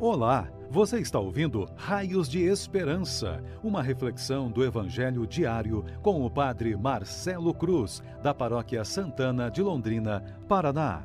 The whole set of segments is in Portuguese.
Olá, você está ouvindo Raios de Esperança, uma reflexão do Evangelho diário com o Padre Marcelo Cruz, da Paróquia Santana de Londrina, Paraná.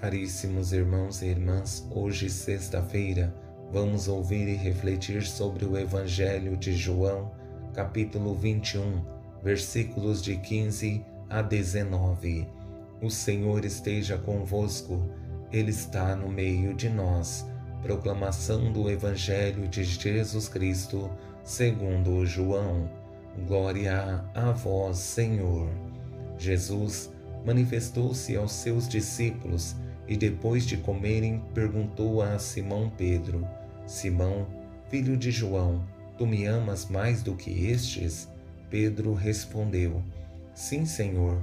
Caríssimos irmãos e irmãs, hoje, sexta-feira, vamos ouvir e refletir sobre o Evangelho de João, capítulo 21, versículos de 15 a 19 o Senhor esteja convosco, Ele está no meio de nós. Proclamação do Evangelho de Jesus Cristo, segundo João. Glória a vós, Senhor. Jesus manifestou-se aos seus discípulos e, depois de comerem, perguntou a Simão Pedro: Simão, filho de João, tu me amas mais do que estes? Pedro respondeu: Sim, Senhor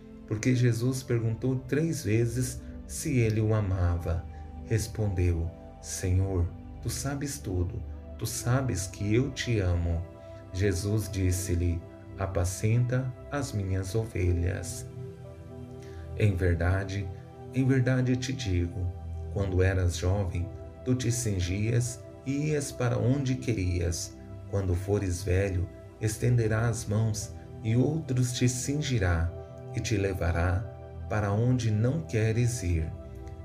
porque Jesus perguntou três vezes se ele o amava. Respondeu: Senhor, tu sabes tudo, tu sabes que eu te amo. Jesus disse-lhe: Apacenta as minhas ovelhas. Em verdade, em verdade te digo: quando eras jovem, tu te cingias e ias para onde querias. Quando fores velho, estenderás as mãos e outros te cingirá e te levará para onde não queres ir.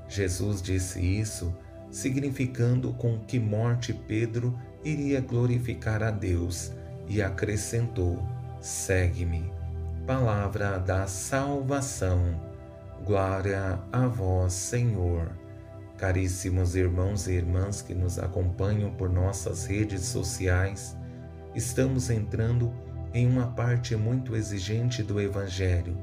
Jesus disse isso, significando com que morte Pedro iria glorificar a Deus, e acrescentou: Segue-me. Palavra da salvação. Glória a vós, Senhor. Caríssimos irmãos e irmãs que nos acompanham por nossas redes sociais, estamos entrando em uma parte muito exigente do Evangelho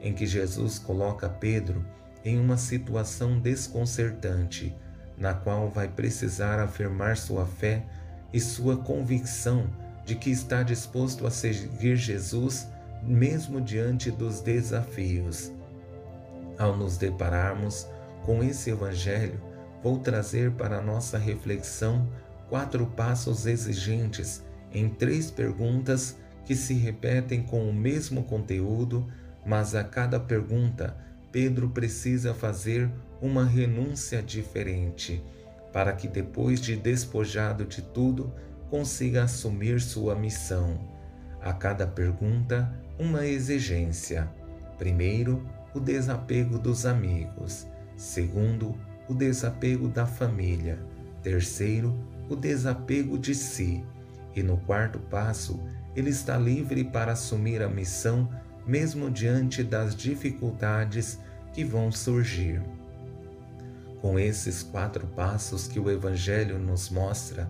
em que Jesus coloca Pedro em uma situação desconcertante, na qual vai precisar afirmar sua fé e sua convicção de que está disposto a seguir Jesus mesmo diante dos desafios. Ao nos depararmos com esse Evangelho, vou trazer para nossa reflexão quatro passos exigentes em três perguntas que se repetem com o mesmo conteúdo mas a cada pergunta, Pedro precisa fazer uma renúncia diferente, para que depois de despojado de tudo, consiga assumir sua missão. A cada pergunta, uma exigência. Primeiro, o desapego dos amigos. Segundo, o desapego da família. Terceiro, o desapego de si. E no quarto passo, ele está livre para assumir a missão mesmo diante das dificuldades que vão surgir. Com esses quatro passos que o Evangelho nos mostra,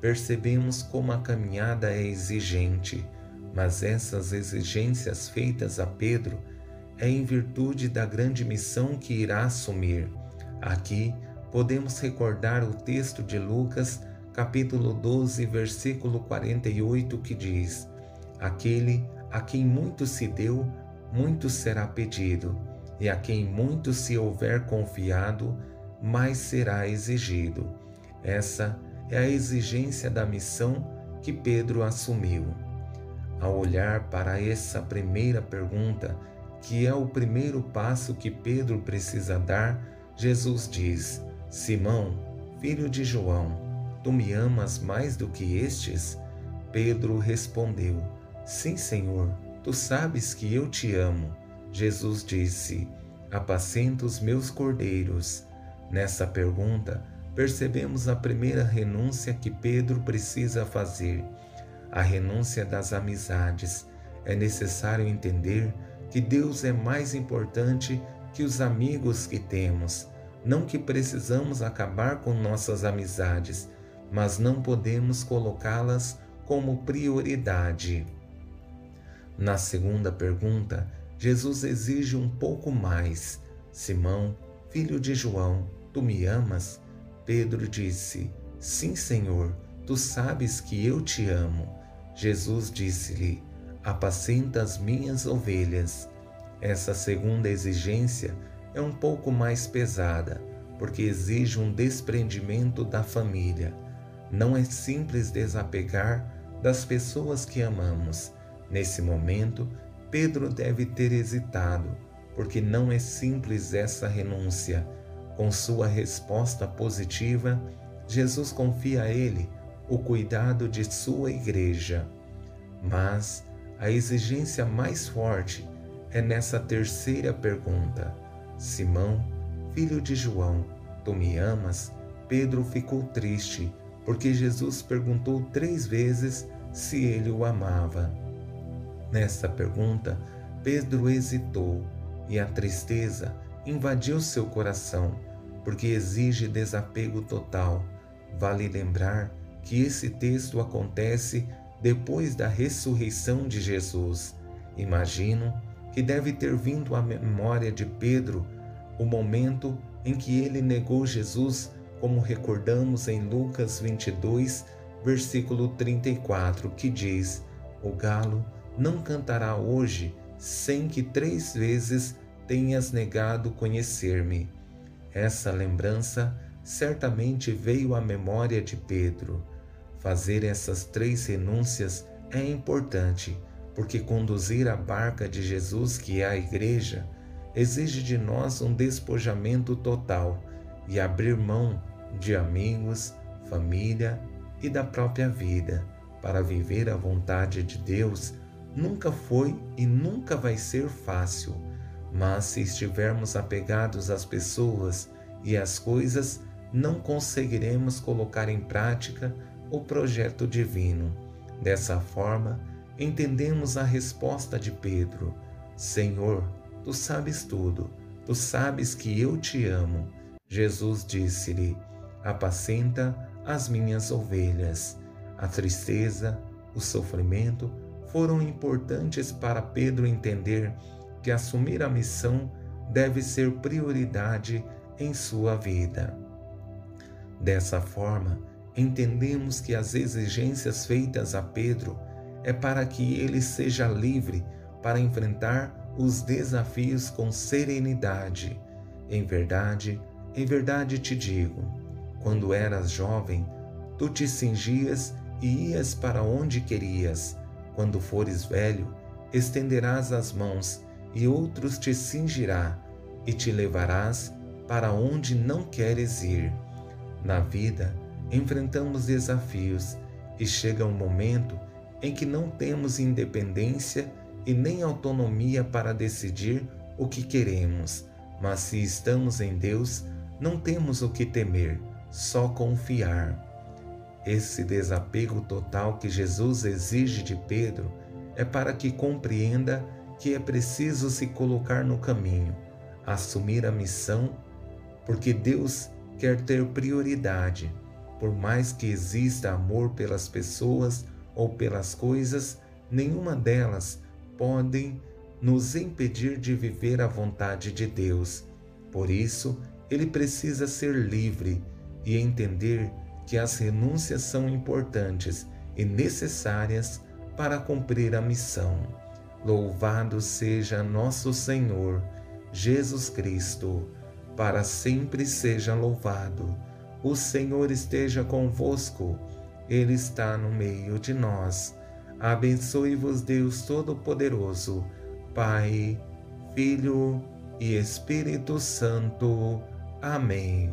percebemos como a caminhada é exigente, mas essas exigências feitas a Pedro é em virtude da grande missão que irá assumir. Aqui podemos recordar o texto de Lucas, capítulo 12, versículo 48, que diz: Aquele a quem muito se deu, muito será pedido, e a quem muito se houver confiado, mais será exigido. Essa é a exigência da missão que Pedro assumiu. Ao olhar para essa primeira pergunta, que é o primeiro passo que Pedro precisa dar, Jesus diz: Simão, filho de João, tu me amas mais do que estes? Pedro respondeu: Sim, Senhor, tu sabes que eu te amo. Jesus disse: Apacenta os meus cordeiros. Nessa pergunta, percebemos a primeira renúncia que Pedro precisa fazer, a renúncia das amizades. É necessário entender que Deus é mais importante que os amigos que temos. Não que precisamos acabar com nossas amizades, mas não podemos colocá-las como prioridade. Na segunda pergunta, Jesus exige um pouco mais. Simão, filho de João, tu me amas? Pedro disse: Sim, Senhor, tu sabes que eu te amo. Jesus disse-lhe: Apacenta as minhas ovelhas. Essa segunda exigência é um pouco mais pesada, porque exige um desprendimento da família. Não é simples desapegar das pessoas que amamos. Nesse momento, Pedro deve ter hesitado, porque não é simples essa renúncia. Com sua resposta positiva, Jesus confia a ele o cuidado de sua igreja. Mas a exigência mais forte é nessa terceira pergunta: Simão, filho de João, tu me amas? Pedro ficou triste, porque Jesus perguntou três vezes se ele o amava. Nessa pergunta, Pedro hesitou e a tristeza invadiu seu coração, porque exige desapego total. Vale lembrar que esse texto acontece depois da ressurreição de Jesus. Imagino que deve ter vindo à memória de Pedro o momento em que ele negou Jesus, como recordamos em Lucas 22, versículo 34, que diz: O galo não cantará hoje sem que três vezes tenhas negado conhecer-me. Essa lembrança certamente veio à memória de Pedro. Fazer essas três renúncias é importante, porque conduzir a barca de Jesus, que é a Igreja, exige de nós um despojamento total e abrir mão de amigos, família e da própria vida para viver a vontade de Deus nunca foi e nunca vai ser fácil, mas se estivermos apegados às pessoas e às coisas, não conseguiremos colocar em prática o projeto divino. Dessa forma, entendemos a resposta de Pedro: Senhor, tu sabes tudo, tu sabes que eu te amo. Jesus disse-lhe: Apacenta as minhas ovelhas. A tristeza, o sofrimento, foram importantes para Pedro entender que assumir a missão deve ser prioridade em sua vida. Dessa forma, entendemos que as exigências feitas a Pedro é para que ele seja livre para enfrentar os desafios com serenidade. Em verdade, em verdade te digo, quando eras jovem, tu te cingias e ias para onde querias quando fores velho, estenderás as mãos e outros te cingirá e te levarás para onde não queres ir. Na vida, enfrentamos desafios e chega um momento em que não temos independência e nem autonomia para decidir o que queremos, mas se estamos em Deus, não temos o que temer, só confiar. Esse desapego total que Jesus exige de Pedro é para que compreenda que é preciso se colocar no caminho, assumir a missão, porque Deus quer ter prioridade. Por mais que exista amor pelas pessoas ou pelas coisas, nenhuma delas podem nos impedir de viver a vontade de Deus. Por isso, ele precisa ser livre e entender que as renúncias são importantes e necessárias para cumprir a missão. Louvado seja nosso Senhor Jesus Cristo, para sempre seja louvado. O Senhor esteja convosco, Ele está no meio de nós. Abençoe-vos, Deus Todo-Poderoso, Pai, Filho e Espírito Santo. Amém.